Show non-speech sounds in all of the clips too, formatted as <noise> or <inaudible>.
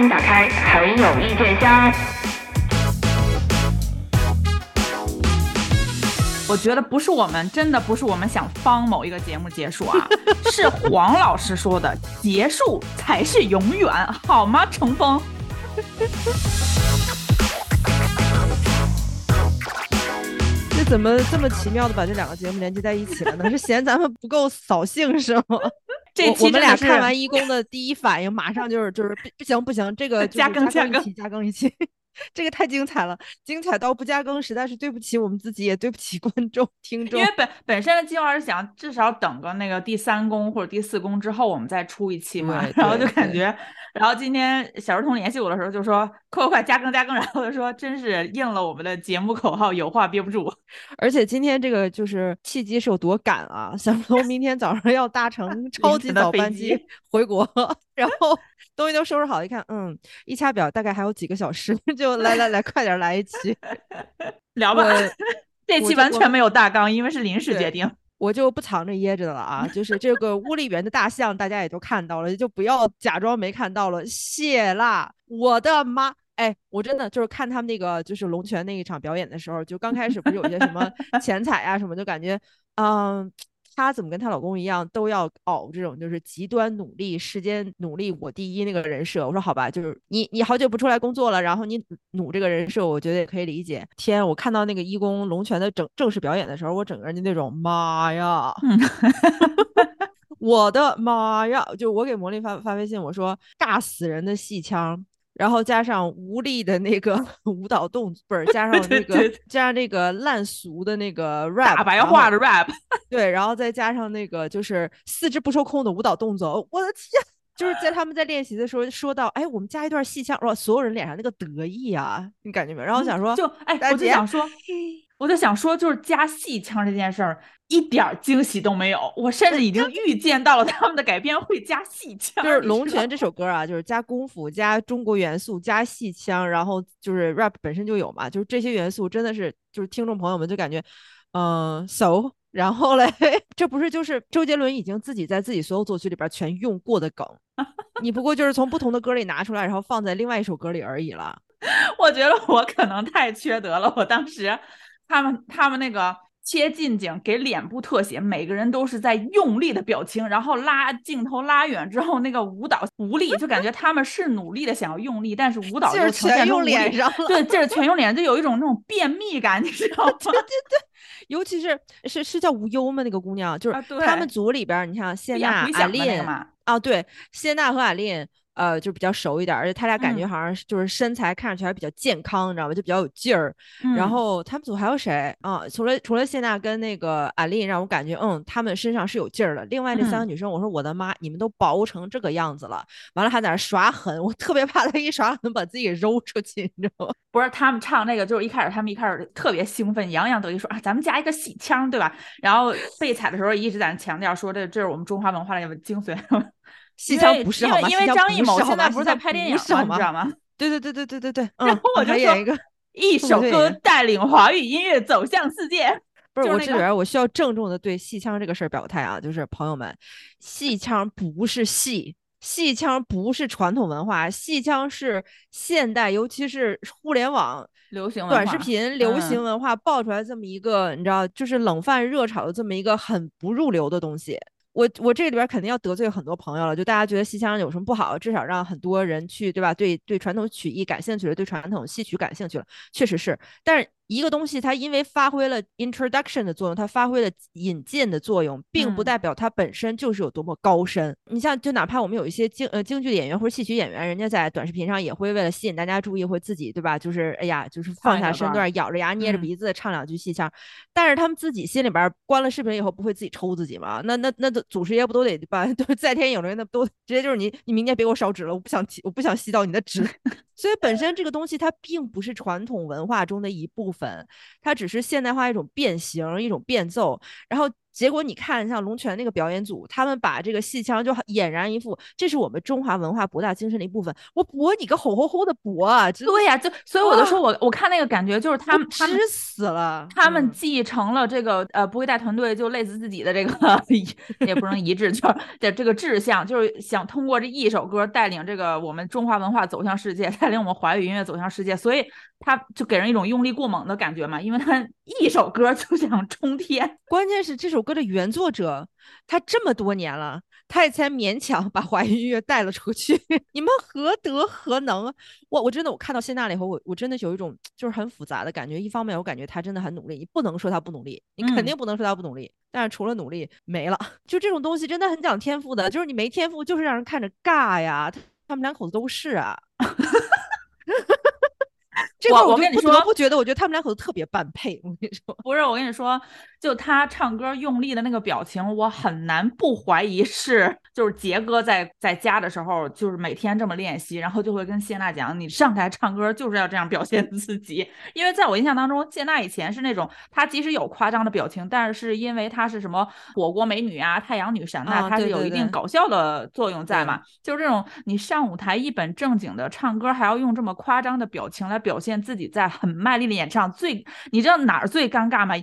迎打开很有意见箱。我觉得不是我们，真的不是我们想帮某一个节目结束啊，<laughs> 是黄老师说的，结束才是永远，好吗？程峰。<laughs> 这怎么这么奇妙的把这两个节目连接在一起了呢？是嫌咱们不够扫兴是吗？这期我们俩看完一公的第一反应，马上就是就是不不行不行，这个 <laughs> 加更加更加一期加更一期，这个太精彩了，精彩到不加更，实在是对不起我们自己，也对不起 <laughs> 观众听众因为。本本身的计划是想至少等个那个第三公或者第四公之后，我们再出一期嘛。然后就感觉，然后今天小儿童联系我的时候就说快快快加更加更，然后就说真是应了我们的节目口号，有话憋不住。而且今天这个就是契机是有多赶啊！小龙明天早上要搭乘 <laughs> 超级早班机机回国，<laughs> 然后东西都收拾好，一看，嗯，一掐表大概还有几个小时，<laughs> 就来来来，快点来一期。<laughs> 聊吧，这期完全没有大纲，因为是临时决定。我就不藏着掖着的了啊，就是这个屋里园的大象，大家也都看到了，就不要假装没看到了。谢啦，我的妈！哎，我真的就是看他们那个就是龙泉那一场表演的时候，就刚开始不是有些什么 <laughs> 钱彩啊什么，就感觉，嗯，她怎么跟她老公一样，都要熬这种就是极端努力、世间努力我第一那个人设。我说好吧，就是你你好久不出来工作了，然后你努这个人设，我觉得也可以理解。天，我看到那个一公龙泉的整正式表演的时候，我整个人就那种妈呀！<laughs> 我的妈呀！就我给魔力发发微信，我说尬死人的戏腔，然后加上无力的那个 <laughs> 舞蹈动作，不是加上那个加上那个烂俗的那个 rap，大白话的 rap，<laughs> 对，然后再加上那个就是四肢不受控的舞蹈动作，我的天！就是在他们在练习的时候说到，哎，我们加一段戏腔，哇，所有人脸上那个得意啊，你感觉没有？然后我想说，就哎，我就想说，我就想说，就是加戏腔这件事儿一点儿惊喜都没有，我甚至已经预见到了他们的改编会加戏 <laughs> 腔，就是《龙泉》这首歌啊，就是加功夫、加中国元素、加戏腔，然后就是 rap 本身就有嘛，就是这些元素真的是，就是听众朋友们就感觉，嗯、so，然后嘞，<laughs> 这不是就是周杰伦已经自己在自己所有作曲里边全用过的梗，<laughs> 你不过就是从不同的歌里拿出来，然后放在另外一首歌里而已了。我觉得我可能太缺德了。我当时他们他们那个切近景给脸部特写，每个人都是在用力的表情，然后拉镜头拉远之后，那个舞蹈无力，就感觉他们是努力的想要用力，但是舞蹈就是全用脸上了对，劲儿全用脸，就有一种那种便秘感，你知道吗？<laughs> 对对对尤其是是是叫无忧吗？那个姑娘，就是啊他们组里边儿，你像谢娜、阿琳啊，对，谢娜和阿琳，呃，就比较熟一点儿，而且他俩感觉嗯好像是就是身材看上去还比较健康，你知道吧？就比较有劲儿。然嗯后他们组还有谁啊？除了除了谢娜跟那个阿琳，让我感觉嗯，他们身上是有劲儿的。另外那三个嗯女生，我说我的妈，你们都薄成这个样子了，完了还在那耍狠，我特别怕他一耍狠把自己给揉出去，你知道吗？不是他们唱那个，就是一开始他们一开始特别兴奋，洋洋得意说啊，咱们加一个戏腔，对吧？然后被踩的时候一直在那强调说这这是我们中华文化的精髓。戏腔不是好吗？因为因为张艺谋现在不是在拍电影吗？你知道吗？对对对对对对对，然后我就说一个。一首歌带领华语音乐走向世界。不是那个我这里边，我需要郑重的对戏腔这个事儿表态啊，就是朋友们，戏腔不是戏，戏腔不是传统文化，戏腔是现代，尤其是互联网流行短视频流行嗯文化爆出来这么一个，你知道，就是冷饭热炒的这么一个很不入流的东西。我我这里边肯定要得罪很多朋友了，就大家觉得西腔有什么不好？至少让很多人去，对吧？对对传统曲艺感兴趣了，对传统戏曲感兴趣了，确实是。但是一个东西它因为发挥了 introduction 的作用，它发挥了引荐的作用，并不嗯代表它本身就是有多么高深。你像，就哪怕我们有一些京呃京剧演员或者戏曲演员，人家在短视频上也会为了吸引大家注意，会自己对吧？就是哎呀，就是放下身段，咬着牙捏着嗯鼻子唱两句戏腔。但是他们自己心里边儿关了视频以后，不会自己抽自己吗？那那那都祖师爷不都得把？<laughs> 都是在天有灵，那都直接就是你，你明天别给我烧纸了，我不想提，我不想吸到你的纸。<laughs> 所以本身这个东西它并不是传统文化中的一部分，粉它只是现代化一种变形、一种变奏。然后结果你看，像龙泉那个表演组，他们把这个戏腔就俨然一副，这是我们中华文化博大精深的一部分。我博你个吼吼吼的博啊！对呀，就所以我就说我我看那个感觉就是他们他们死了，他们继承了这个呃不会带团队就累死自己的这个 <laughs> 也不能一致，就是 <laughs> 的这个志向，就是想通过这一首歌带领这个我们中华文化走向世界，<laughs> 带领我们华语音乐走向世界，所以他就给人一种用力过猛的感觉嘛，因为他一首歌就想冲天，关键是这首歌的原作者他这么多年了，他也才勉强把华语音乐带了出去，<laughs> 你们何德何能？我我真的我看到谢娜了以后，我我真的有一种就是很复杂的感觉，一方面我感觉他真的很努力，你不能说他不努力，你肯定不能说他不努力。但是除了努力没了，<laughs> 就这种东西真的很讲天赋的，就是你没天赋就是让人看着尬呀。他们两口子都是啊，<laughs> 这我我跟你说，不觉得，我觉得他们两口子特别般配。我跟你说，不是，我跟你说。就他唱歌用力的那个表情，我很难不怀疑是就是杰哥在在家的时候，就是每天这么练习，然后就会跟谢娜讲，你上台唱歌就是要这样表现自己。因为在我印象当中，谢娜以前是那种，她即使有夸张的表情，但是因为她是什么火锅美女啊、太阳女神呐，她是有一定搞笑的作用在嘛。就是这种你上舞台一本正经的唱歌，还要用这么夸张的表情来表现自己在很卖力的演唱，最你知道哪儿最尴尬吗？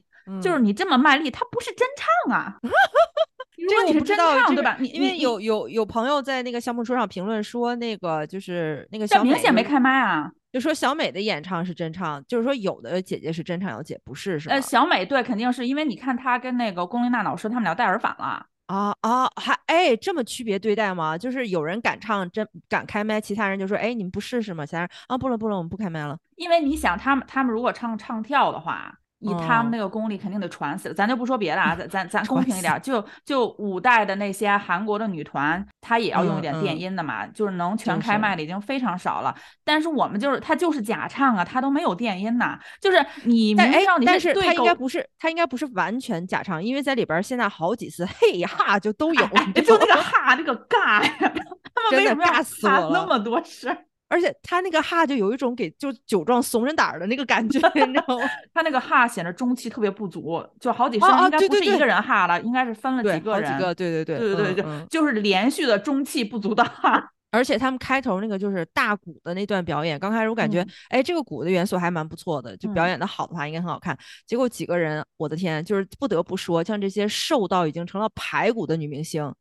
就是你这么卖力，他不是真唱啊！<laughs> 如果你是真唱，对吧？你因为有有有朋友在那个项目书上评论说，那个就是那个小明显没开麦啊，就说小美的演唱是真唱，就是说有的姐姐是真唱，有姐不是，是吧？呃，小美对，肯定是因为你看她跟那个龚琳娜老师他们俩戴耳返了啊啊，还哎这么区别对待吗？就是有人敢唱真敢开麦，其他人就说哎你们不试试吗？其他人啊不了不了，我们不开麦了。因为你想他们他们如果唱唱跳的话。以他们那个功力，肯定得传死了。咱就不说别的啊，咱咱咱公平一点，就就五代的那些韩国的女团，她也要用一点电音的嘛，就是能全开麦的已经非常少了。但是我们就是她就是假唱啊，她都没有电音呐。就是你明知道你是，她应该不是，她应该不是完全假唱，因为在里边现在好几次嘿哈就都有，就那个 <laughs> 哈那个尬呀，他们为什么要哈那么多事？而且他那个哈就有一种给就酒壮怂人胆的那个感觉，你知道吗？他那个哈显得中气特别不足，就好几声应该不是一个人哈了，应该是分了几个人，对对对对对对对，就是连续的中气不足的哈。而且他们开头那个就是大鼓的那段表演，刚开始我感觉，哎，这个鼓的元素还蛮不错的，就表演的好的话应该很好看。结果几个人，我的天，就是不得不说，像这些瘦到已经成了排骨的女明星，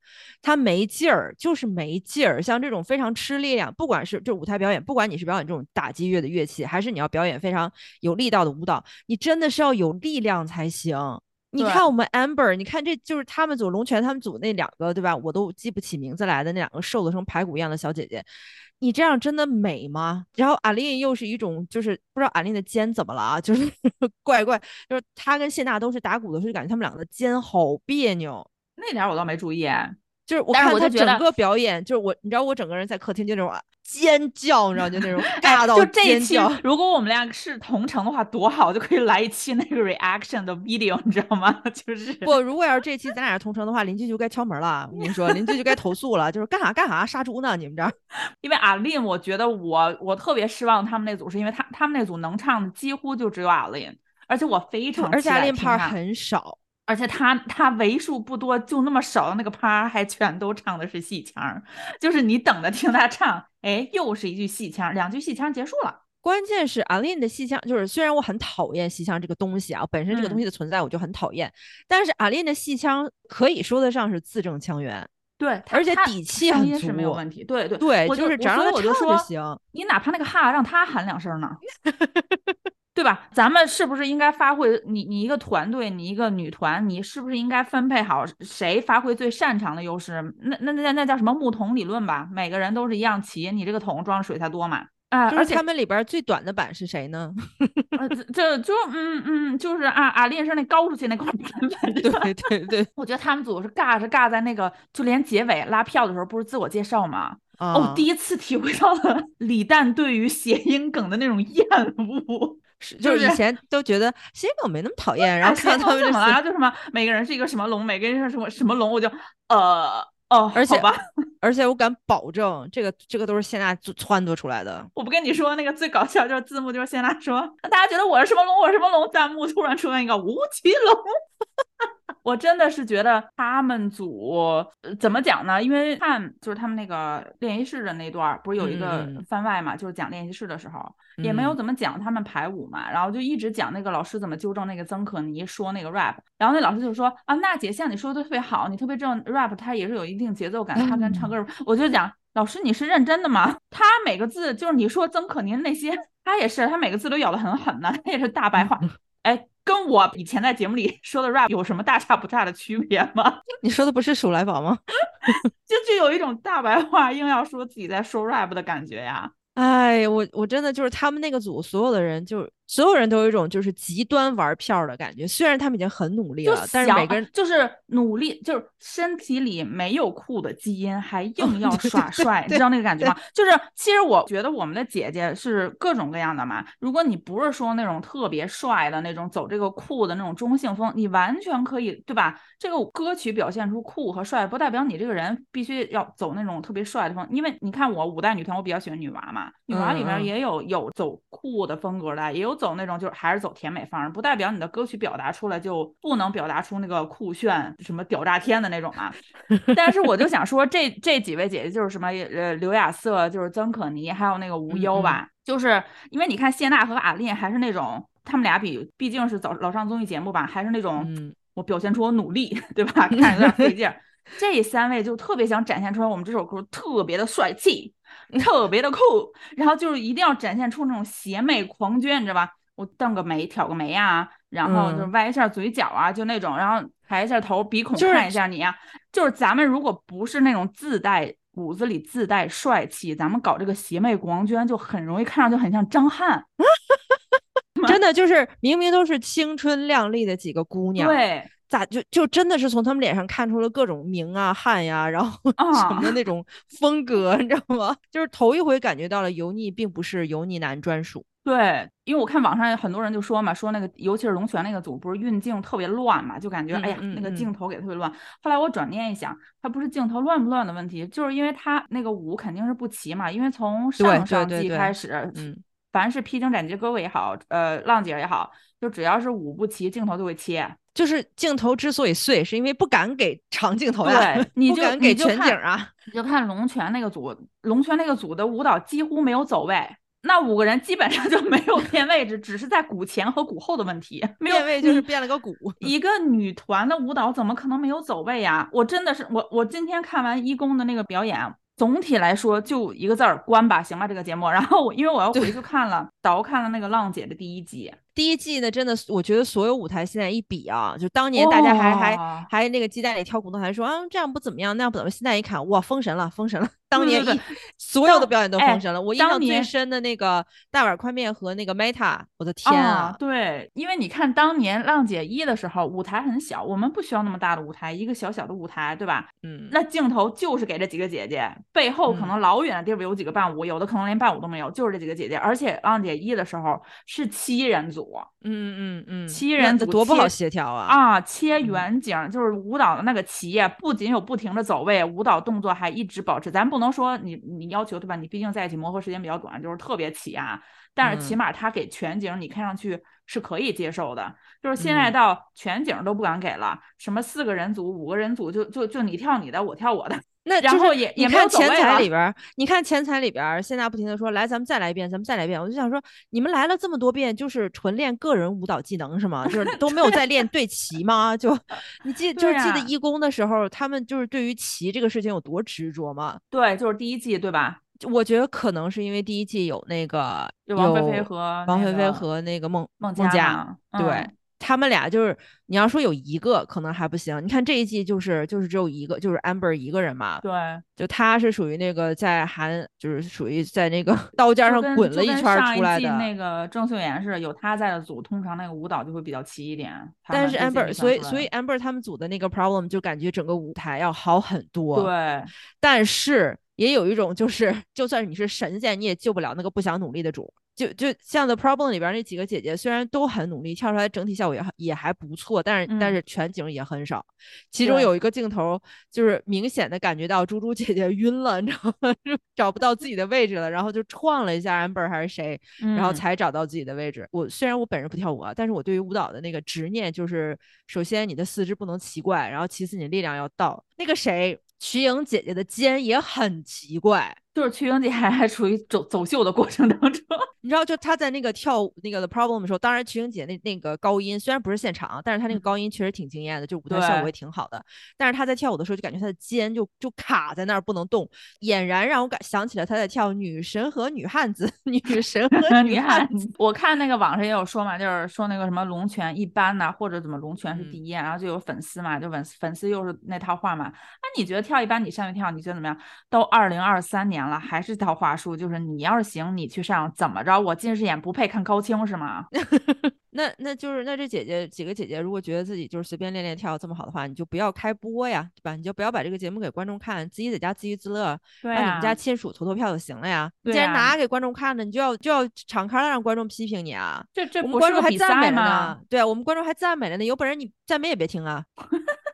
她没劲儿，就是没劲儿。像这种非常吃力量，不管是就舞台表演，不管你是表演这种打击乐的乐器，还是你要表演非常有力道的舞蹈，你真的是要有力量才行。你看我们 Amber，你看这就是他们组龙泉他们组那两个对吧？我都记不起名字来的那两个瘦的成排骨一样的小姐姐，你这样真的美吗？然后阿丽又是一种就是不知道阿丽的肩怎么了啊，就是 <laughs> 怪怪，就是她跟谢娜都是打鼓的时候，就感觉他们两个的肩好别扭。那点我倒没注意，就是我看他整个表演，就是我你知道我整个人在客厅就那种。尖叫，你知道就那种尬到尖叫。如果我们俩是同城的话，多好，就可以来一期那个 reaction 的 video，你知道吗？<laughs> 就是不，如果要是这期咱俩是同城的话，邻居就该敲门了。我跟你说，邻居就该投诉了，就是干啥干啥杀猪呢？你们这儿？<laughs> 因为阿令，我觉得我我特别失望他们那组，是因为他他们那组能唱的几乎就只有阿令，而且我非常而且阿令拍很少。而且他他为数不多就那么少的那个趴，还全都唱的是戏腔，就是你等着听他唱，哎，又是一句戏腔，两句戏腔结束了。关键是阿琳的戏腔，就是虽然我很讨厌戏腔这个东西啊，本身这个东西的存在我就很讨厌，但是阿琳的戏腔可以说得上是字正腔圆，对，而且底气很足，是没有问题。对对对，我就是只要他唱就行。你哪怕那个哈让他喊两声呢？<laughs> 对吧？咱们是不是应该发挥你你一个团队，你一个女团，你是不是应该分配好谁发挥最擅长的优势？那那那那叫什么木桶理论吧？每个人都是一样齐，你这个桶装水才多嘛。啊，而且他们里边最短的板是谁呢？<laughs> 这就嗯嗯，就是啊啊，练声那高出去那块板。对对对，我觉得他们组是尬是尬在那个，就连结尾拉票的时候不是自我介绍吗？哦，第一次体会到了李诞对于谐音梗的那种厌恶。是，就是以前都觉得谐音梗没那么讨厌，然后看他们就然后就什么每个人是一个什么龙，每个人是什么什么龙，我就呃哦，而且吧，而且我敢保证，这个这个都是谢娜撺掇出来的。我不跟你说，那个最搞笑就是字幕就是谢娜说，大家觉得我是什么龙，我是什么龙，弹幕突然出现一个吴奇隆。我真的是觉得他们组、呃怎么讲呢？因为看就是他们那个练习室的那段儿，不是有一个番外嘛，就是讲练习室的时候，也没有嗯怎么讲他们排舞嘛，然后就一直讲那个老师怎么纠正那个曾可妮说那个 rap，然后那老师就说啊，娜姐像你说的特别好，你特别知道 rap 它也是有一定节奏感，它跟唱歌，我就讲老师你是认真的吗？<laughs> 他每个字就是你说曾可妮那些，他也是，他每个字都咬得很狠呢，他也是大白话，<laughs> 哎。跟我以前在节目里 <laughs> 说的 rap 有什么大差不差的区别吗？<laughs> 你说的不是鼠来宝吗？<laughs> 就就有一种大白话硬要说自己在说 rap 的感觉呀。哎，我我真的就是他们那个组所有的人，就是所有人都有一种就是极端玩票儿的感觉。虽然他们已经很努力了，但是每个人就是努力，就是身体里没有酷的基因，还 <laughs> 硬要耍帅，你知道那个感觉吗？就是其实我觉得我们的姐姐是各种各样的嘛。如果你不是说那种特别帅的那种，走这个酷的那种中性风，你完全可以，对吧？这个歌曲表现出酷和帅，不代表你这个人必须要走那种特别帅的风。因为你看我五代女团，我比较喜欢女娃嘛，女娃里面也有有走酷的风格的，也有走那种就是还是走甜美范儿，不代表你的歌曲表达出来就不能表达出那个酷炫什么屌炸天的那种嘛。<laughs> 但是我就想说，这这几位姐姐就是什么呃刘雅瑟，就是曾可妮，还有那个无忧吧，就是因为你看谢娜和阿令还是那种他们俩比毕竟是早老上综艺节目吧，还是那种、嗯我表现出我努力，对吧？看着有点费劲儿。<laughs> 这三位就特别想展现出来我们这首歌特别的帅气，特别的酷，然后就是一定要展现出那种邪魅狂狷，你知道吧？我瞪个眉，挑个眉啊，然后就嗯歪一下嘴角啊，就那种，然后抬一下头，鼻孔就是看一下你啊。就是咱们如果不是那种自带骨子里自带帅气，咱们搞这个邪魅狂狷，就很容易看上去很像张翰。<laughs> 真的就是明明都是青春靓丽的几个姑娘，对，咋就就真的是从他们脸上看出了各种明啊汉呀，然后什么的啊那种风格，你知道吗？就是头一回感觉到了油腻并不是油腻男专属。对，因为我看网上有很多人就说嘛，说那个尤其是龙泉那个组不是运镜特别乱嘛，就感觉、哎呀那个镜头给特别乱。后来我转念一想，它不是镜头乱不乱的问题，就是因为它那个舞肯定是不齐嘛，因为从上上季开始，嗯，凡是披荆斩棘的哥哥也好，呃浪姐也好，就只要是舞不齐，镜头就会切。就是镜头之所以碎，是因为不敢给长镜头呀，对 <laughs> 你不就敢给全景啊。你就看龙泉那个组，龙泉那个组的舞蹈几乎没有走位。那五个人基本上就没有变位置，只是在鼓前和鼓后的问题，没有变位就是变了个鼓。一个女团的舞蹈怎么可能没有走位呀？我真的是我我今天看完一公的那个表演，总体来说就一个字儿关吧，行吧这个节目。然后我因为我要回去看了，倒看了那个浪姐的第一季，第一季呢，真的，我觉得所有舞台现在一比啊，就当年大家还、还还那个鸡蛋里挑骨头，还说啊这样不怎么样，那样不怎么样。现在一看，哇，封神了，封神了！当年所有的表演都哎封神了。我印象最深的那个大碗宽面和那个 Meta，我的天啊！对，因为你看当年浪姐一的时候，舞台很小，我们不需要那么大的舞台，一个小小的舞台，对吧？嗯，那镜头就是给这几个姐姐，背后可嗯能老远的地方有几个伴舞，有的可能连伴舞都没有，就是这几个姐姐。而且浪姐一的时候是七人组嗯嗯嗯，七人组多不好协调啊！啊，切嗯远景，就是舞蹈的那个齐呀，不仅有不停的走位，舞蹈动作还一直保持。咱不能说你你要求对吧？你毕竟在一起磨合时间比较短，就是特别齐啊。但是起嗯码他给全景，你看上去是可以接受的。就是现在嗯到全景都不敢给了，什么四个人组、五个人组，就就就你跳你的，我跳我的。然那就是后也也没有你看前走位了彩里边儿，你看钱财里边儿，现在不停的说来，咱们再来一遍，咱们再来一遍。我就想说，你们来了这么多遍，就是纯练个人舞蹈技能是吗？就是 <laughs> 都没有在练对齐吗？就你记就是记得一公的时候，他们就是对于齐这个事情有多执着吗？对，就是第一季对吧？我觉得可能是因为第一季有那个就王菲菲和王菲菲和那个孟孟佳佳嘛对。嗯他们俩就是，你要说有一个可能还不行，你看这一季就是就是只有一个，就是 Amber 一个人嘛，对，就他是属于那个在韩，就是属于在那个刀尖上滚了一圈出来的。那个郑秀妍是有他在的组，通常那个舞蹈就会比较齐一点。但是 Amber，所以所以 Amber 他们组的那个 problem 就感觉整个舞台要好很多。，对但是也有一种就是，就算是你是神仙，你也救不了那个不想努力的主。就就像 The Problem 里边那几个姐姐，虽然都很努力，跳出来整体效果也也还不错，但是、但嗯是全景也很少。其中有一个镜头，就是明显的感觉到猪猪姐姐晕了，你知道吗？就 <laughs> 找不到自己的位置了，然后就撞了一下 Amber 还是谁，然后嗯才找到自己的位置。我虽然我本人不跳舞啊，但是我对于舞蹈的那个执念就是，首先你的四肢不能奇怪，然后其次你力量要到。那个谁，瞿颖姐姐的肩也很奇怪。就是瞿颖姐还还处于走走秀的过程当中，<laughs> 你知道，就她在那个跳舞那个 The Problem 的时候，当然瞿颖姐那那个高音虽然不是现场，但是她那个高音确实挺惊艳的，就舞台效果也挺好的。但是她在跳舞的时候，就感觉她的肩就就卡在那儿不能动，俨然让我感想起了她在跳《女神和女汉子》，<laughs> 女神和 <laughs> 女汉汉子。我看那个网上也有说嘛，就是说那个什么龙泉一般呐、或者怎么龙泉是嗯第一，然后就有粉丝嘛，就粉粉丝又是那套话嘛。那你觉得跳一般，你上去跳，你觉得怎么样？都二零二三年了，还是这套话术，就是你要是行，你去上，怎么着？我近视眼不配看高清是吗？<laughs> 那那就是那这姐姐几个姐姐，如果觉得自己就是随便练练跳这么好的话，你就不要开播呀，对吧？你就不要把这个节目给观众看，自己在家自娱自乐，对让你们家啊，亲属投投票就行了呀。对啊既然拿给观众看的，你就要就要敞开了让观众批评你啊。这这我们不是个比观众还赞美赛吗了呢？，对啊，我们观众还赞美了呢。有本事你赞美也别听啊，<laughs>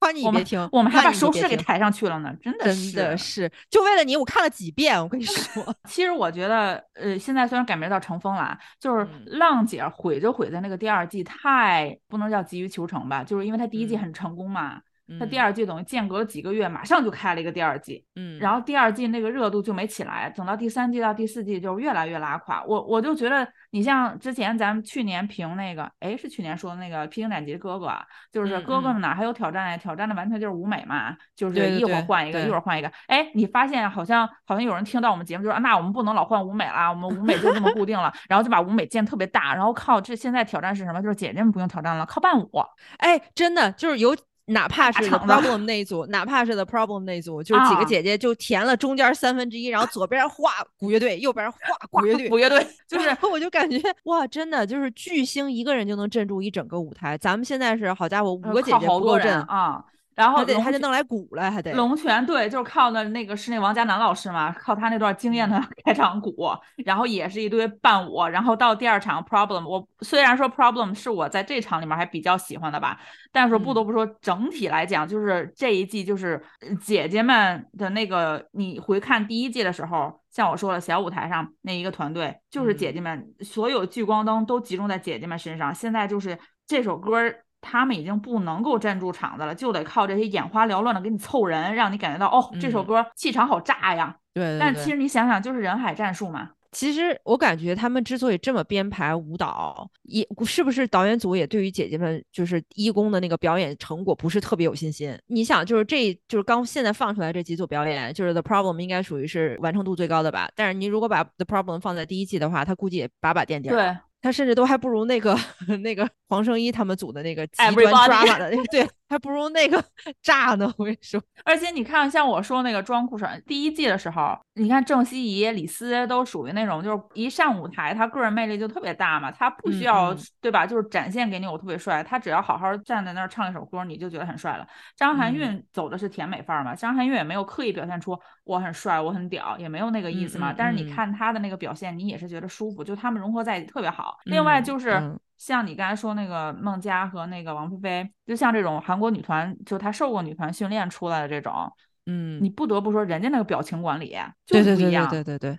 夸你别听，我们还把收视给抬上去了呢，真的真的是。是，就为了你，我看了几遍。我跟你说，<laughs> 其实我觉得，呃，现在虽然改名叫乘风了啊，就是嗯浪姐毁就毁在那个第二季太不能叫急于求成吧，就是因为她第一季嗯很成功嘛，她第嗯二季等于间隔了几个月，马上就开了一个第二季，嗯，然后第二季那个热度就没起来，等到第三季到第四季就越来越拉垮。我我就觉得，你像之前咱们去年评那个，哎，是去年说的那个披荆斩棘的哥哥啊，就是嗯哥哥嗯们哪还有挑战呀？挑战的完全就是舞美嘛，就是一会儿换一个，一对会儿换一个。哎，你发现好像好像有人听到我们节目就说，那我们不能老换舞美啦，我们舞美就这么固定了，<laughs> 然后就把舞美建特别大，然后靠这现在挑战是什么？就是姐姐们不用挑战了，靠伴舞。哎，真的就是有，哪怕是 Problem 那一组，哪怕是 The Problem 那一组，就是几个啊姐姐就填了中间三分之一，然后左边画鼓乐队，右边画 <laughs> 鼓乐队，古乐队就是我就感觉哇，真的就是巨星一个人就能镇住一整个舞台。咱们现在是好家伙，五呃个姐姐不够镇，啊。然后还得还得弄来鼓了，还得。龙泉对，就是靠的那个是那王嘉男老师嘛，靠他那段惊艳的 <laughs> 开场鼓，然后也是一堆伴舞，然后到第二场 Problem，我虽然说 Problem 是我在这场里面还比较喜欢的吧，但是不得不说整体来讲，就是这一季就是呃姐姐们的那个，你回看第一季的时候，像我说了，小舞台上那一个团队就是姐姐们，所有聚光灯都集中在姐姐们身上，现在就是这首歌儿。他们已经不能够站住场子了，就得靠这些眼花缭乱的给你凑人，让你感觉到哦，这首嗯歌气场好炸呀。对对对但其实你想想，就是人海战术嘛。其实我感觉他们之所以这么编排舞蹈，也是不是导演组也对于姐姐们就是一公的那个表演成果不是特别有信心？你想，就是这就是刚现在放出来这几组表演，就是 The Problem 应该属于是完成度最高的吧？但是你如果把 The Problem 放在第一季的话，他估计也把把垫底儿。对，他甚至都还不如那个 <laughs> 那个黄圣依他们组的那个极端 Everybody drama 的，<laughs> 对，还不如那个 <laughs> 炸呢。我跟你说，而且你看，像我说那个装酷帅，第一季的时候，你看郑希怡、李斯都属于那种，就是一上舞台，他个人魅力就特别大嘛，他不需嗯要、嗯对吧？就是展现给你我特别帅，他只要好好站在那儿唱一首歌，你就觉得很帅了。张含嗯韵走的是甜美范儿嘛，张含韵也没有刻意表现出我很帅，我很屌，也没有那个意思嘛。但是你嗯看他的那个表现，你也是觉得舒服，就他们融合在一起特别好。另外嗯就是。嗯像你刚才说那个孟佳和那个王菲菲，就像这种韩国女团，就她受过女团训练出来的这种，嗯，你不得不说人家那个表情管理对对对对就是不一样。对对对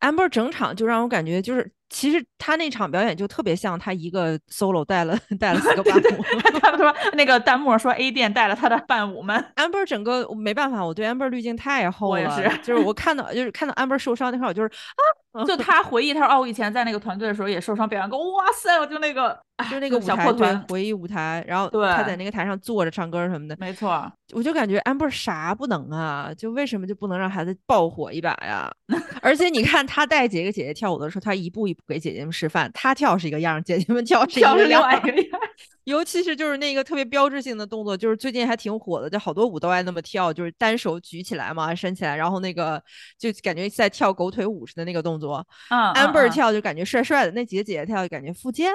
，amber 整场就让我感觉就是，其实他那场表演就特别像他一个 solo 带了带了四个伴舞。他们说那个弹幕说 A 店带了他的伴舞们，amber 整个没办法，我对 amber 滤镜太厚了，我也是就是我看到就是看到 amber 受伤那块儿，我就是啊就他回忆他说哦，我以前在那个团队的时候也受伤表演过，哇塞，我就那个就那个舞小台对破团，回忆舞台，然后对他在那个台上坐着唱歌什么的，没错，我就感觉 amber 啥不能啊，就为什么就不能让孩子爆火一把呀？<laughs> 而且你看他带几个姐姐跳舞的时候，他一步一步给姐姐们示范，他跳是一个样，姐姐们跳是一个样。尤其是就是那个特别标志性的动作，就是最近还挺火的，就好多舞都爱那么跳，就是单手举起来嘛，伸起来，然后那个就感觉在跳狗腿舞似的那个动作。嗯 amber 跳就感觉帅帅的，那几个姐姐跳就感觉附件。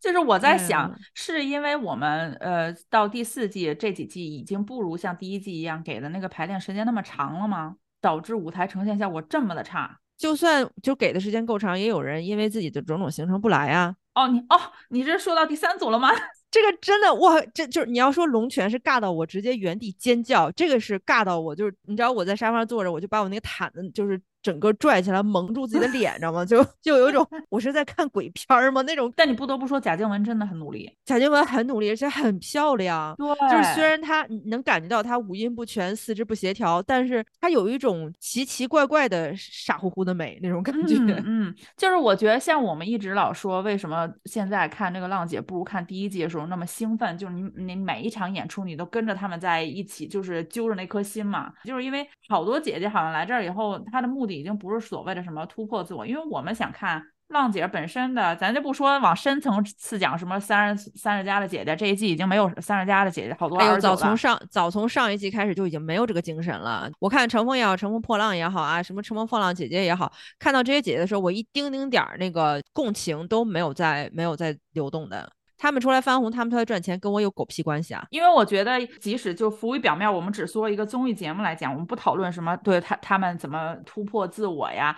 就是我在想嗯，是因为我们呃到第四季这几季已经不如像第一季一样给的那个排练时间那么长了吗？导致舞台呈现效果这么的差？就算就给的时间够长，也有人因为自己的种种行程不来啊。哦，你哦，你这说到第三组了吗？<laughs> 这个真的哇，这就是你要说龙泉是尬到我直接原地尖叫，这个是尬到我就是你知道我在沙发上坐着，我就把我那个毯子就是。整个拽起来蒙住自己的脸，知道吗？就就有一种 <laughs> 我是在看鬼片儿吗那种。但你不得不说，贾静雯真的很努力。贾静雯很努力，而且很漂亮。对，就是虽然她能感觉到她五音不全、四肢不协调，但是她有一种奇奇怪怪的傻乎乎的美那种感觉。<laughs> 嗯，就是我觉得像我们一直老说，为什么现在看这个浪姐不如看第一季的时候那么兴奋？就是你你每一场演出你都跟着他们在一起，就是揪着那颗心嘛。就是因为好多姐姐好像来这儿以后，她的目的已经不是所谓的。什么突破自我？因为我们想看浪姐本身的，咱就不说往深层次讲，什么三十三十加的姐姐，这一季已经没有三十加的姐姐，好多。哎呦，早从上早从上一季开始就已经没有这个精神了。我看乘风也好，乘风破浪也好啊，什么乘风破浪姐姐也好，看到这些姐姐的时候，我一丁丁点儿那个共情都没有在没有在流动的。他们出来翻红，他们出来赚钱，跟我有狗屁关系啊！因为我觉得，即使就浮于表面，我们只说一个综艺节目来讲，我们不讨论什么对他他们怎么突破自我呀。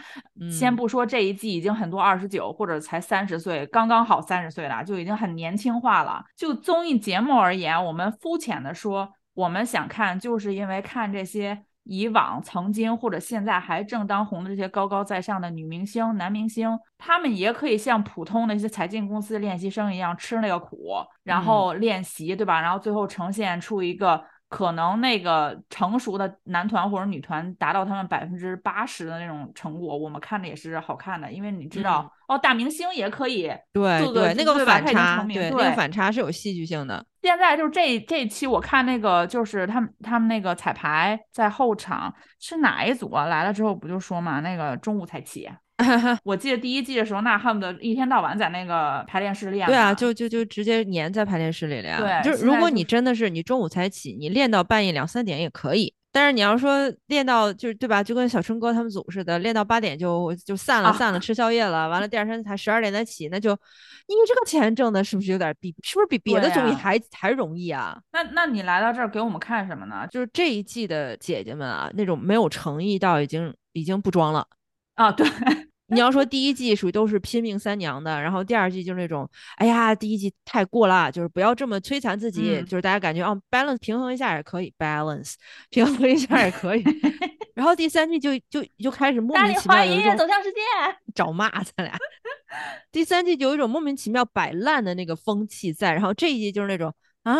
先不说这一季已经很多二十九或者才三十岁，刚刚好三十岁了，就已经很年轻化了。就综艺节目而言，我们肤浅的说，我们想看，就是因为看这些。以往曾经或者现在还正当红的这些高高在上的女明星、男明星，他们也可以像普通的一些财经公司的练习生一样吃那个苦，然后练习，对吧？然后最后呈现出一个。可能那个成熟的男团或者女团达到他们百分之八十的那种成果，我们看着也是好看的，因为你知道哦，大明星也可以对对那个反差，对那个反差是有戏剧性的。现在就是这这期我看那个就是他们他们那个彩排在后场是哪一组啊？来了之后不就说嘛，那个中午才起。<laughs> 我记得第一季的时候，那恨不得一天到晚在那个排练室练。对啊，就就就直接粘在排练室里了呀。对，就是如果你真的是你中午才起，你练到半夜两三点也可以。但是你要说练到就是对吧，就跟小春哥他们组似的，练到八点就就散了散了，吃宵夜了，完了第二天才十二点才起，那就你这个钱挣的是不是有点比是不是比别的综艺还还容易啊？那那你来到这儿给我们看什么呢？就是这一季的姐姐们啊，那种没有诚意到已经已经不装了啊，对。你要说第一季属于都是拼命三娘的，然后第二季就是那种，哎呀，第一季太过了，就是不要这么摧残自己，就是大家感觉哦，balance 平衡一下也可以，balance 平衡一下也可以。<laughs> 然后第三季就就就开始莫名其妙有一种走向世界找骂咱俩。第三季就有一种莫名其妙摆烂的那个风气在，然后这一季就是那种啊。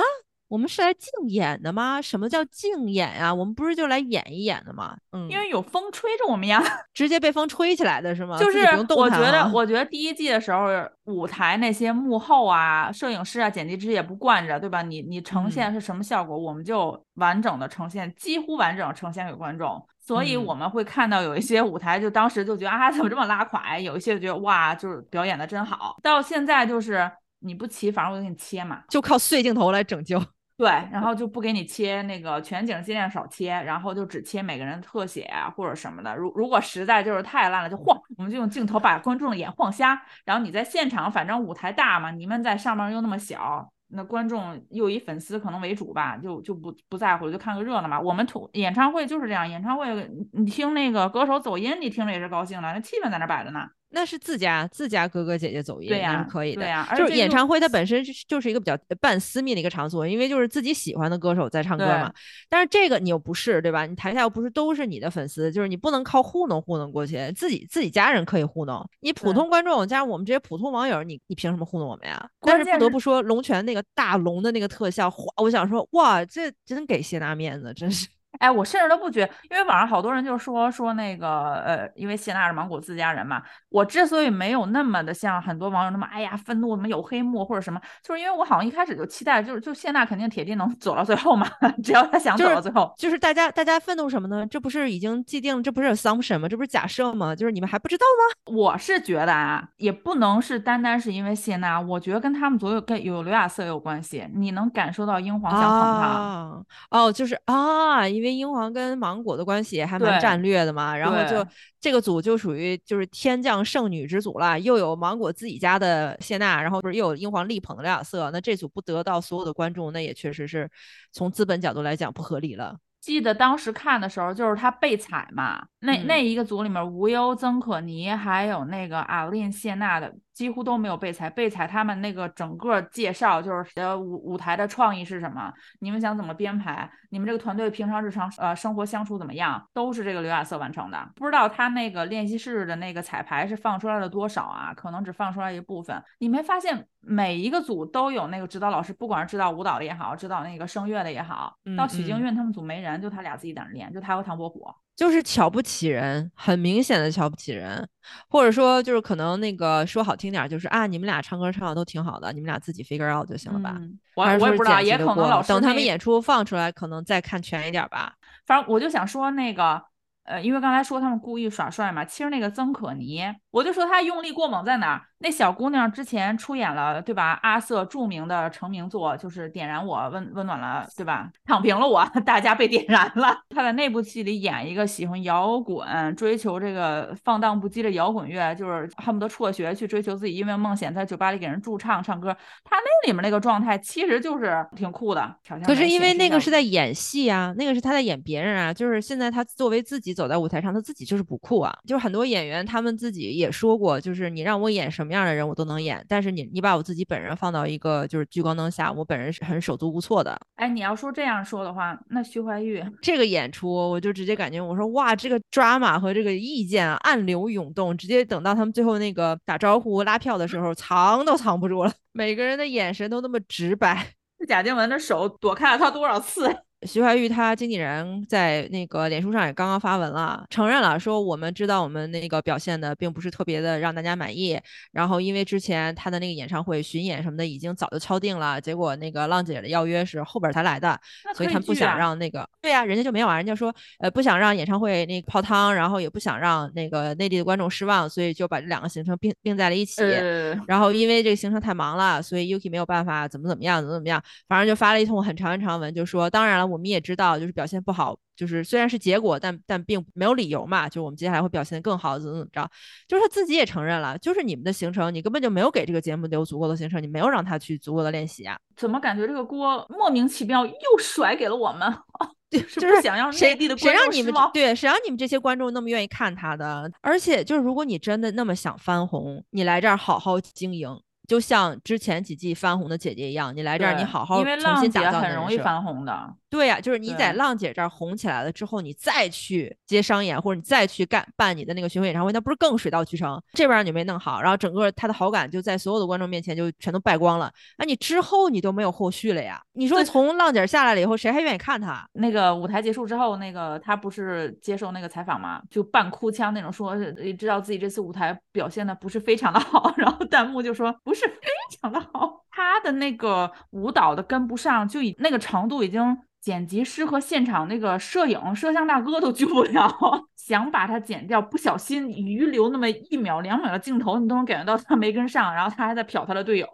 我们是来竞演的吗？什么叫竞演啊？我们不是就来演一演的吗？嗯，因为有风吹着我们呀，<laughs> 直接被风吹起来的是吗？就是我觉得，我觉得第一季的时候，舞台那些幕后啊、摄影师啊、剪辑师也不惯着，对吧？你你呈现是什么效果，我们就完整的呈现，几乎完整呈现给观众。所以我们会看到有一些舞台，就当时就觉得啊，怎么这么拉垮？有一些觉得哇，就是表演的真好。到现在就是你不齐，反正我就给你切嘛，就靠碎镜头来拯救。对，然后就不给你切那个全景，尽量少切，然后就只切每个人特写啊或者什么的。如如果实在就是太烂了，就晃，我们就用镜头把观众的眼晃瞎。然后你在现场，反正舞台大嘛，你们在上面又那么小，那观众又以粉丝可能为主吧，就就不不在乎，就看个热闹嘛。我们土演唱会就是这样，演唱会你听那个歌手走音，你听着也是高兴的，那气氛在那摆着呢。那是自家自家哥哥姐姐走音，那是可以的。对呀，就是演唱会它本身就是一个比较半私密的一个场所，因为就是自己喜欢的歌手在唱歌嘛。但是这个你又不是，对吧？你台下又不是都是你的粉丝，就是你不能靠糊弄糊弄过去。自己自己家人可以糊弄，你普通观众加上我们这些普通网友，你你凭什么糊弄我们呀？但是不得不说，龙泉那个大龙的那个特效，哗！我想说，哇，这真给谢娜面子，真是。哎，我甚至都不觉，因为网上好多人就说说那个，呃，因为谢娜是芒果自家人嘛。我之所以没有那么的像很多网友那么，哎呀，愤怒什么有黑幕或者什么，就是因为我好像一开始就期待，就是就谢娜肯定铁定能 <laughs> 走到最后嘛，只要她想走到最后。就是大家大家愤怒什么呢？这不是已经既定，这不是 assumption 吗？这不是假设吗？就是你们还不知道吗？<laughs> 我是觉得啊，也不能是单单是因为谢娜，我觉得跟他们左右跟有刘亚瑟有关系。你能感受到英皇想捧他？哦，就是啊，因为。英皇跟芒果的关系还蛮战略的嘛，然后就这个组就属于就是天降圣女之组了，又有芒果自己家的谢娜，然后不是又有英皇力捧的刘亚瑟，那这组不得到所有的观众，那也确实是从资本角度来讲不合理了。记得当时看的时候，就是他被踩嘛，那嗯那一个组里面，无忧、曾可妮还有那个阿琳、谢娜的几乎都没有备采，备采他们那个整个介绍就是呃舞舞台的创意是什么，你们想怎么编排，你们这个团队平常日常呃生活相处怎么样，都是这个刘亚瑟完成的。不知道他那个练习室的那个彩排是放出来了多少啊？可能只放出来一部分。你没发现每一个组都有那个指导老师，不管是指导舞蹈的也好，指导那个声乐的也好，到许静韵他们组没人，就他俩自己在那练，就他和唐伯虎。就是瞧不起人，很明显的瞧不起人，或者说就是可能那个说好听点儿，就是啊，你们俩唱歌唱的都挺好的，你们俩自己 figure out 就行了吧？嗯，我也不知道，也可能老师等他们演出放出来，可能再看全一点儿吧。反正我就想说那个，呃，因为刚才说他们故意耍帅嘛，其实那个曾可妮，我就说她用力过猛在哪儿？那小姑娘之前出演了，对吧？阿瑟著名的成名作就是《点燃我，温温暖了，对吧？躺平了我，<laughs> 大家被点燃了。<laughs> 她在那部戏里演一个喜欢摇滚、追求这个放荡不羁的摇滚乐，就是恨不得辍学去追求自己音乐梦想，在酒吧里给人驻唱唱歌。她那里面那个状态其实就是挺酷的。可是因为那个是在。演戏啊，那个是她在演别人啊，就是现在她作为自己走在舞台上，他自己就是不酷啊。就是很多演员他们自己也说过，就是你让我演什么样的人我都能演，但是你你把我自己本人放到一个就是聚光灯下，我本人是很手足无措的。哎，你要说这样说的话，那徐怀钰 <laughs> 这个演出我就直接感觉我说哇，这个 drama 和这个意见啊暗流涌动，直接等到他们最后那个打招呼拉票的时候，藏都藏不住了，每个人的眼神都那么直白。<laughs> 贾静雯的手躲开了他多少次？徐怀钰他经纪人在那个脸书上也刚刚发文了，承认了说我们知道我们那个表现的并不是特别的让大家满意，然后因为之前他的那个演唱会巡演什么的已经早就敲定了，结果那个浪姐的邀约是后边才来的，那所以他们不想让那个对呀、人家就没有啊，人家说呃不想让演唱会那个泡汤，然后也不想让那个内地的观众失望，所以就把这两个行程并并在了一起。呃，然后因为这个行程太忙了，所以 Yuki 没有办法怎么怎么样，怎么怎么样，反正就发了一通很长很长文，就说当然了，我们也知道就是表现不好，就是虽然是结果，但但并没有理由嘛，就我们接下来会表现得更好，怎么怎么着，就是他自己也承认了，就是你们的行程，你根本就没有给这个节目留足够的行程，你没有让他去足够的练习啊。怎么感觉这个锅莫名其妙又甩给了我们？<laughs> 就是不想让谁内地的谁让你们？对谁让你们这些观众那么愿意看他的？而且就是如果你真的那么想翻红，你来这儿好好经营，就像之前几季翻红的姐姐一样，你来这儿你对好好重新打造你很容易翻红的。对呀、就是你在浪姐这儿红起来了之后，你再去接商演，或者你再去干办你的那个巡回演唱会，那不是更水到渠成？这边儿你没弄好，然后整个他的好感就在所有的观众面前就全都败光了。那你之后你都没有后续了呀？你说从浪姐下来了以后，谁还愿意看他？那个舞台结束之后，那个他不是接受那个采访嘛，就半哭腔那种说，呃知道自己这次舞台表现的不是非常的好，<laughs> 然后弹幕就说不是非常的好，他的那个舞蹈的跟不上，就已那个程度已经。剪辑师和现场那个摄影摄像大哥都 <laughs> 救不了，<laughs> 想把它剪掉，不小心余留那么一秒两秒的镜头，你都能感觉到他没跟上，然后他还在瞟他的队友，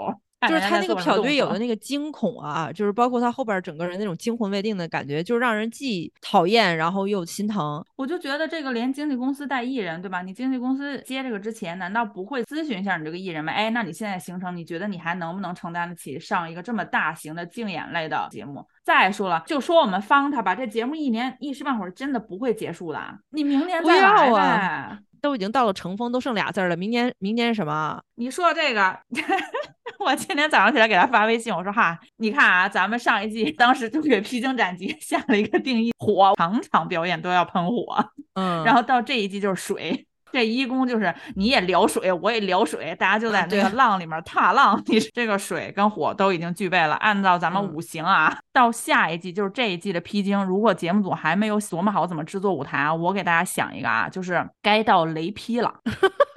就是他那个瞟队友的那个惊恐啊，就是包括他后边儿整个人那种惊魂未定的感觉，就让人既讨厌，然后又心疼。我就觉得这个连经纪公司带艺人，对吧？你经纪公司接这个之前，难道不会咨询一下你这个艺人吗？哎，那你现在行程，你觉得你还能不能承担得起上一个这么大型的竞演类的节目？再说了，就说我们方他吧，这节目一年一时半会儿真的不会结束的，你明年再来呗。啊都已经到了成风，都剩俩字儿了。明年明年是什么？你说这个，<laughs> 我今天早上起来给他发微信，我说哈，你看啊，咱们上一季 <laughs> 当时就给《披荆斩棘 <laughs>》下了一个定义，火，场场表演都要喷火。嗯，然后到这一季就是水。这一公就是你也聊水，我也聊水，大家就在那个 <laughs> 浪里面踏浪。你这个水跟火都已经具备了。按照咱们嗯五行啊，到下一季就是这一季的披荆，如果节目组还没有琢磨好怎么制作舞台啊，我给大家想一个啊，就是该到雷劈了。<laughs>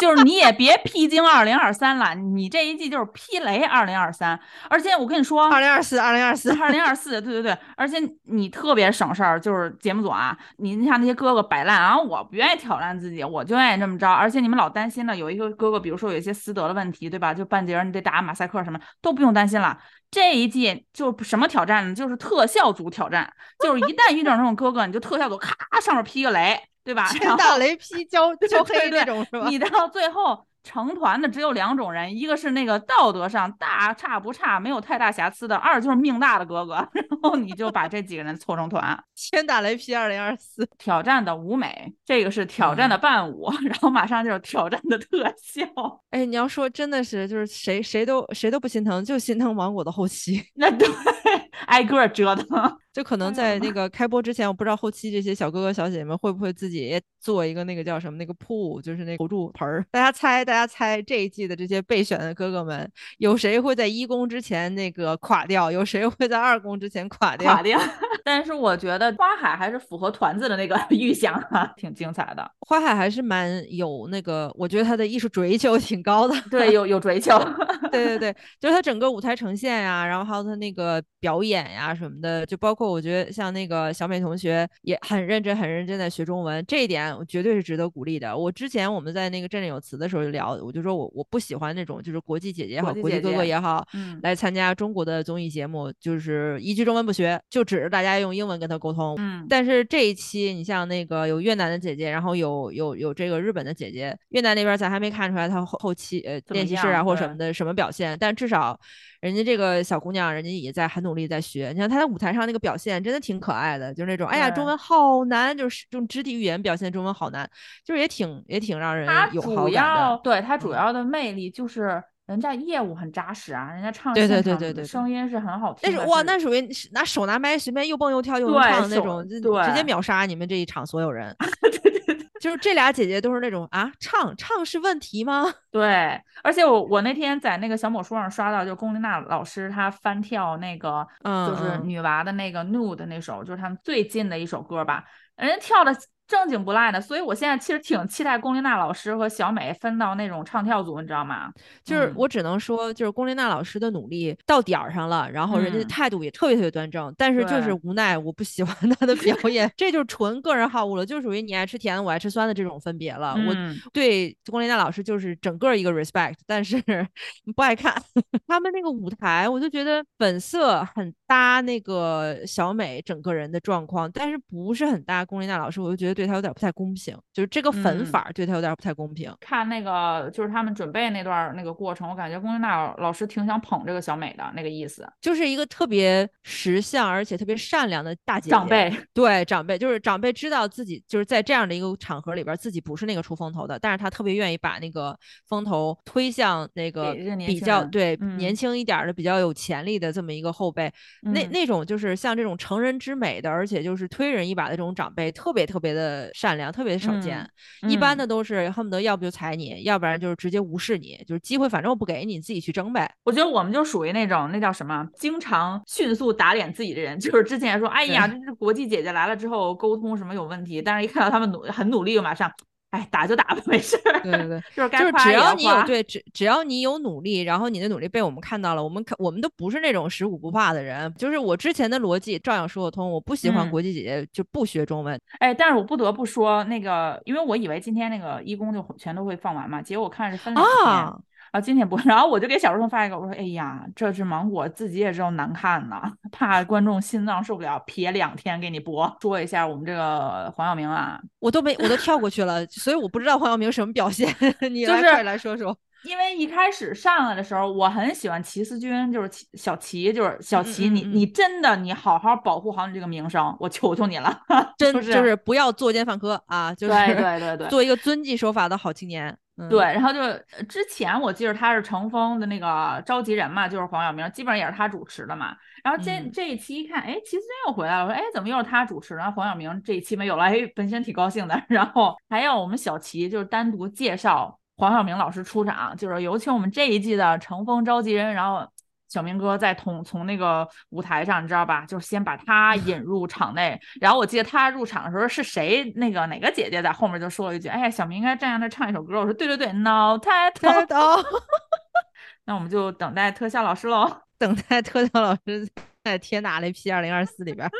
就是你也别披荆二零二三了，你这一季就是劈雷二零二三。而且我跟你说，二零二四，二零二四，二零二四，对对对，而且你特别省事儿，就是节目组啊，你你像那些哥哥摆烂啊，我不愿意挑战自己，我就愿意这么着，而且你们老担心的有一个哥哥，比如说有一些私德的问题，对吧？就半截儿你得打马赛克什么都不用担心了。这一季就什么挑战呢？就是特效组挑战，就是一旦遇到那种哥哥，你就特效组咔上面劈个雷，对吧？天打雷劈焦焦黑那种是吧？你到最后成团的只有两种人，一个是那个道德上大差不差、没有太大瑕疵的，二就是命大的哥哥。<laughs> 然后你就把这几个人凑成团。天打雷劈二零二四挑战的舞美，这个是挑战的伴舞，<laughs> 然后马上就是挑战的特效。哎，你要说真的是，就是谁谁都谁都不心疼，就心疼芒果的后期。那对，挨个折腾。就可能在那个开播之前，我不知道后期这些小哥哥小姐姐们会不会自己做一个那个叫什么那个铺，就是那投注盆儿。大家猜，大家猜这一季的这些备选的哥哥们，有谁会在一公之前那个垮掉？有谁会在二公之前垮掉？垮掉。<laughs> 但是我觉得花海还是符合团子的那个 <laughs> 预想啊，挺精彩的。花海还是蛮有那个，我觉得他的艺术追求挺高的。对，有有追求。<laughs> 对对对，就是他整个舞台呈现呀，然后还有他那个表演呀什么的，就包括。我觉得像那个小美同学也很认真、很认真在学中文，这一点绝对是值得鼓励的。我之前我们在那个振振有词的时候就聊，我就说我我不喜欢那种就是国际姐姐也好，国际哥哥也好，嗯，来参加中国的综艺节目，就是一句中文不学，就指着大家用英文跟他沟通。嗯，但是这一期你像那个有越南的姐姐，然后有有有这个日本的姐姐，越南那边咱还没看出来她后后期呃练习室啊或什么的什么表现，但至少。人家这个小姑娘，人家也在很努力在学。你像她在舞台上那个表现，真的挺可爱的，就是那种，哎呀，中文好难，就是用肢体语言表现中文好难，就是也挺也挺让人有好感的。对它主要的魅力就是人家业务很扎实啊，人家唱对对对对对，声音是很好听。但是哇，那属于拿手拿麦随便又蹦又跳又能唱那种，直接秒杀你们这一场所有人。<laughs> 就是这俩姐姐都是那种啊，唱唱是问题吗？<laughs> 对，而且我我那天在那个小某书上刷到，就龚琳娜老师她翻跳那个，就是女娃的那个 Nude 那首，就是他们最近的一首歌吧，人家跳的。正经不赖的，所以我现在其实挺期待龚琳娜老师和小美分到那种唱跳组，你知道吗？就是我只能说，就是龚琳娜老师的努力到点儿上了，然后人家的态度也特别特别端正，但是就是无奈我不喜欢她的表 <laughs> 演，这就是纯个人好恶了，就属于你爱吃甜的，我爱吃酸的这种分别了。我对龚琳娜老师就是整个一个 respect，但是 <laughs> 不爱看 <laughs> 他们那个舞台，我就觉得本色很搭那个小美整个人的状况，但是不是很搭龚琳娜老师，我就觉得。对他有点不太公平，就是这个粉法对他有点不太公平。看那个就是他们准备那段那个过程，我感觉龚琳娜老师挺想捧这个小美的那个意思，就是一个特别识相而且特别善良的大姐姐。长辈对长辈，就是长辈知道自己就是在这样的一个场合里边，自己不是那个出风头的，但是他特别愿意把那个风头推向那个比较对年轻一点的、比较有潜力的这么一个后辈。那那种就是像这种成人之美的，而且就是推人一把的这种长辈，特别特别的。呃，善良特别少见，一般的都是恨不得要不就踩你，要不然就是直接无视你，就是机会反正我不给你，自己去争呗。我觉得我们就属于那种那叫什么，经常迅速打脸自己的人，<laughs> 就是之前说，哎呀，这是国际姐姐来了之后沟通什么有问题，但是一看到他们努很努力，就马上。哎，打就打吧，没事。对对对，就是就是只要你有对只只要你有努力，然后你的努力被我们看到了，我们看我们都不是那种食古不化的人。就是我之前的逻辑照样说得通。我不喜欢国际姐姐就不学中文。哎，但是我不得不说那个，因为我以为今天那个一公就全都会放完嘛，结果我看是分两天。啊，今天不，<laughs> 然后我就给小师兄发一个，我说，哎呀，这只芒果自己也知道难看呐，<laughs> 怕观众心脏受不了，撇两天给你播。说一下我们这个黄晓明啊，我都没，我都跳过 <laughs> 去了，所以我不知道黄晓明什么表现，你来来说说。因为一开始上来的时候，我很喜欢齐思钧，就是小齐，就是小齐，你你真的你好好保护好你这个名声，我求求你了，真就是不要作奸犯科啊，就是对对对对，做一个遵纪守法的好青年。对，然后就之前我记得他是乘风的那个召集人嘛，就是黄晓明，基本上也是他主持的嘛。然后这这一期一看，哎，齐思钧又回来了，我说，哎，怎么又是他主持？然后黄晓明这一期没有了，哎，本身挺高兴的。<laughs> 然后还要我们小齐就是单独介绍黄晓明老师出场，就是有请我们这一季的乘风召集人，然后。小明哥在同从那个舞台上，你知道吧？就是先把他 <laughs> 引入场内，然后我记得他入场的时候是谁？那个哪个姐姐在后面就说了一句：“哎呀，小明应该站在那唱一首歌。”我说：“对对对，脑袋头。” <laughs> 那我们就等待特效老师喽，等待特效老师在《天打雷 P 二零二四》里边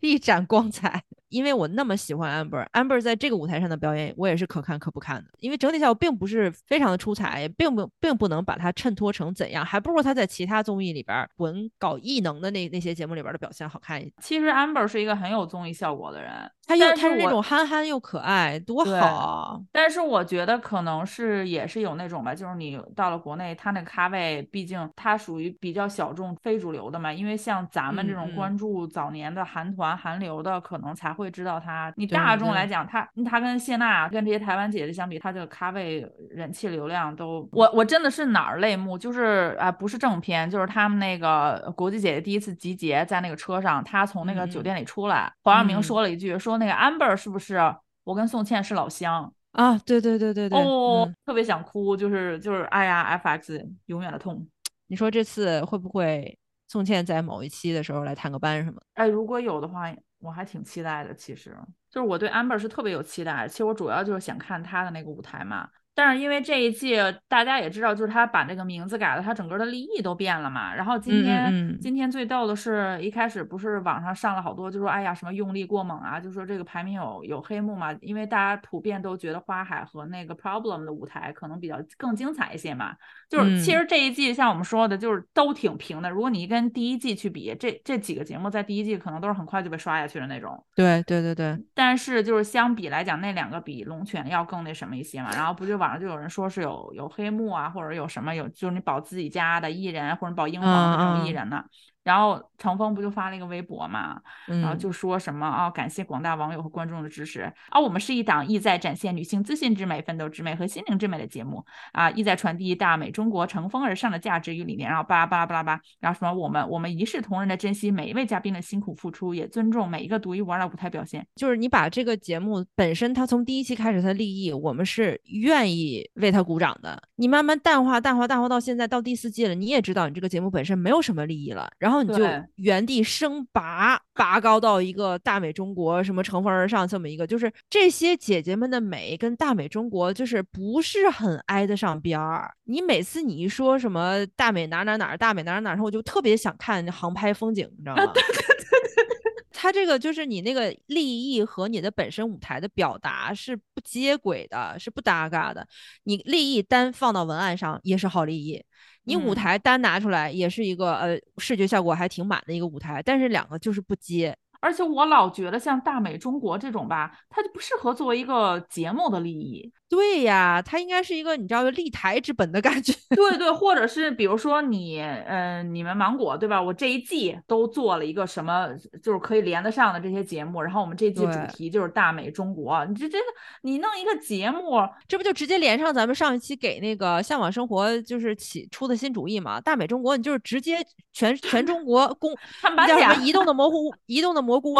一展光彩。因为我那么喜欢 Amber，Amber 在这个舞台上的表演，我也是可看可不看的。因为整体效果并不是非常的出彩，也并不并不能把它衬托成怎样，还不如他在其他综艺里边滚搞异能的那那些节目里边的表现好看一些。其实 Amber 是一个很有综艺效果的人，他又他是那种憨憨又可爱，多好啊！但是我觉得可能是也是有那种吧，就是你到了国内，他那咖位，毕竟他属于比较小众、非主流的嘛。因为像咱们这种关注早年的韩团、韩流的，可能才会知道他。你大众来讲，他他跟谢娜、跟这些台湾姐姐相比，他这个咖位、人气、流量都，我我真的是哪儿泪目，就是啊、不是正片，就是他们那个国际姐姐第一次集结在那个车上，他从那个酒店里出来，黄晓明嗯说了一句，说那个 Amber 是不是我跟宋茜是老乡？啊，对对对对对，哦，嗯特别想哭，就是就是，哎呀，FX 永远的痛。你说这次会不会宋茜在某一期的时候来探个班什么的？哎，如果有的话，我还挺期待的。其实就是我对 Amber 是特别有期待，其实我主要就是想看她的那个舞台嘛。但是因为这一季大家也知道，就是他把这个名字改了，他整个的立意都变了嘛。然后今嗯天、嗯嗯今天最逗的是一开始不是网上上了好多，就说哎呀什么用力过猛啊，就说这个排名有有黑幕嘛，因为大家普遍都觉得花海和那个 Problem 的舞台可能比较更精彩一些嘛。就是其嗯实这一季像我们说的，就是都挺平的。如果你跟第一季去比，这这几个节目在第一季可能都是很快就被刷下去的那种。对对对对，但是就是相比来讲，那两个比龙泉要更那什么一些嘛。然后不就网上就有人说是有有黑幕啊，或者有什么有就是你保自己家的艺人或者保英皇的这种艺人呢。然后程峰不就发了一个微博嘛，然后嗯，就说什么啊、感谢广大网友和观众的支持啊，我们是一档意在展现女性自信之美、奋斗之美和心灵之美的节目啊，意在传递大美中国乘风而上的价值与理念，然后巴拉巴拉巴拉巴拉，然后什么我们我们一视同仁的珍惜每一位嘉宾的辛苦付出，也尊重每一个独一无二的舞台表现。就是你把这个节目本身，它从第一期开始它的立意，我们是愿意为它鼓掌的。你慢慢淡化、淡化、淡化到现在到第四季了，你也知道你这个节目本身没有什么利益了，然后你就原地升拔，拔高到一个大美中国什么乘风而上这么一个，就是这些姐姐们的美跟大美中国就是不是很挨得上边儿。你每次你一说什么大美哪哪哪儿，大美哪哪哪儿哪儿，我就特别想看航拍风景，你知道吗？<laughs> <laughs> 它这个就是你那个立意和你的本身舞台的表达是不接轨的，是不搭嘎的。你立意单放到文案上也是好立意，你舞嗯台单拿出来也是一个呃视觉效果还挺满的一个舞台，但是两个就是不接。而且我老觉得像大美中国这种吧，它就不适合作为一个节目的利益。对呀，它应该是一个你知道有立台之本的感觉。<laughs> 对对，或者是比如说你，呃，你们芒果对吧？我这一季都做了一个什么，就是可以连得上的这些节目，然后我们这季主题就是大美中国。你这这个，你弄一个节目，这不就直接连上咱们上一期给那个向往生活就是起出的新主意嘛？大美中国，你就是直接全全中国公看板甲那叫什么 <laughs> 移动的蘑菇移动的蘑菇屋？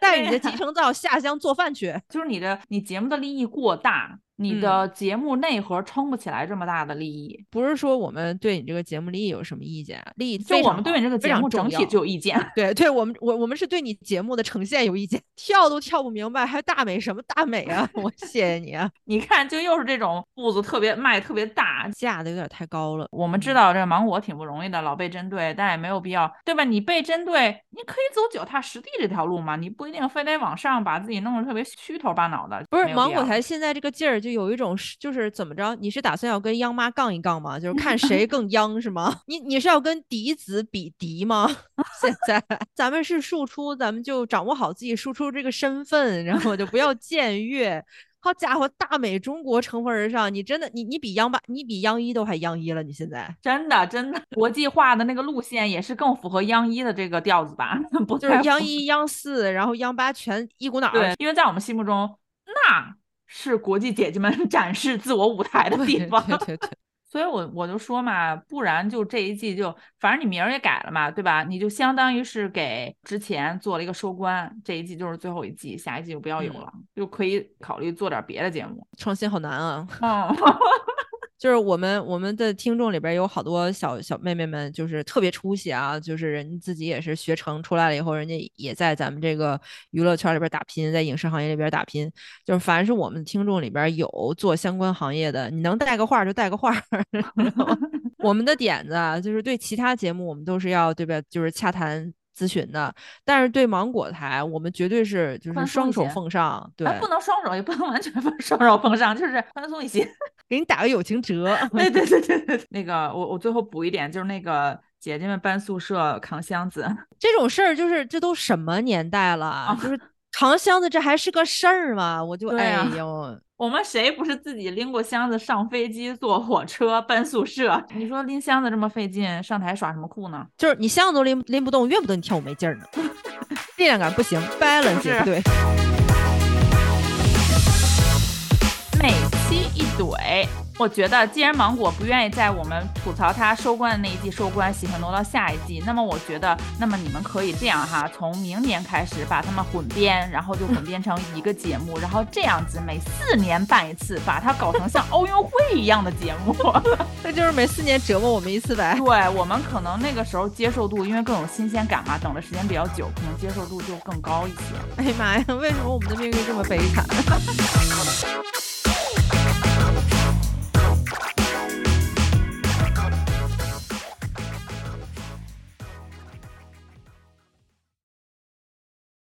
带着你的集成灶下乡做饭去。就是你的你节目的利益过大，Canada 你嗯的节目内核撑不起来这么大的利益。不是说我们对你这个节目利益有什么意见啊，利益就我们对你这个节目整体就有意见。对对，我们我我们是对你节目的呈现有意见，跳都跳不明白，还大美什么大美啊？<laughs> 我谢谢你啊，你看，就又是这种步子特别迈特别大，架的有点太高了。我们知道这芒果挺不容易的，老被针对，但也没有必要，对吧？你被针对，你可以走脚踏实地这条路嘛，你不一定非得往上把自己弄得特别虚头巴脑的。不是芒果台现在这个劲儿，就有一种是就是怎么着？你是打算要跟央妈杠一杠吗？就是看谁更央是吗？你你是要跟嫡子比嫡吗？<laughs> 现在咱们是庶出，咱们就掌握好自己庶出这个身份，然后就不要僭越。好家伙，大美中国乘风而上，你真的你你比央八，你比央一都还央一了，你现在真的真的，国际化的那个路线也是更符合央一的这个调子吧？<laughs> 不就是央一、央四，然后央八全一股脑儿对，因为在我们心目中，那是国际姐姐们 <laughs> 展示自我舞台的地方。对对对，<laughs> 所以我我就说嘛，不然就这一季就，反正你名儿也改了嘛，对吧？你就相当于是给之前做了一个收官，这一季就是最后一季，下一季就不要有嗯了，就可以考虑做点别的节目。创新好难啊。<laughs> 嗯，就是我们我们的听众里边有好多小小妹妹们，就是特别出息啊，就是人自己也是学成出来了以后，人家也在咱们这个娱乐圈里边打拼，在影视行业里边打拼。就是凡是我们听众里边有做相关行业的，你能带个话儿就带个话儿。<laughs> <laughs> 我们的点子啊，就是对其他节目我们都是要对吧？就是洽谈咨询的，但是对芒果台，我们绝对是就是双手奉上，对，哎，不能双手，也不能完全放 <laughs> 双手奉上，就是宽松一些。给你打个友情折。<laughs> 对 <laughs> 对对对对，那个我我最后补一点，就是那个姐姐们搬宿舍扛箱子，<laughs> 这种事儿就是这都什么年代了，啊就是扛箱子这还是个事儿吗？我就哎呦，我们谁不是自己拎过箱子上飞机、坐火车、搬宿舍？你说拎箱子这么费劲，上台耍什么酷呢？就是你箱子都拎拎不动，怨不得你跳舞没劲儿呢，力量感不行，balance 不对。每期一怼，我觉得既然芒果不愿意在我们吐槽它收官的那一季收官，喜欢挪到下一季，那么我觉得，那么你们可以这样哈，从明年开始把它们混编，然后就混编成一个节目，然后这样子每四年办一次，把它搞成像奥运会一样的节目。那就是每四年折磨我们一次呗。对我们可能那个时候接受度，因为更有新鲜感嘛，等的时间比较久，可能接受度就更高一些。哎呀妈呀，为什么我们的命运这么悲惨？<laughs>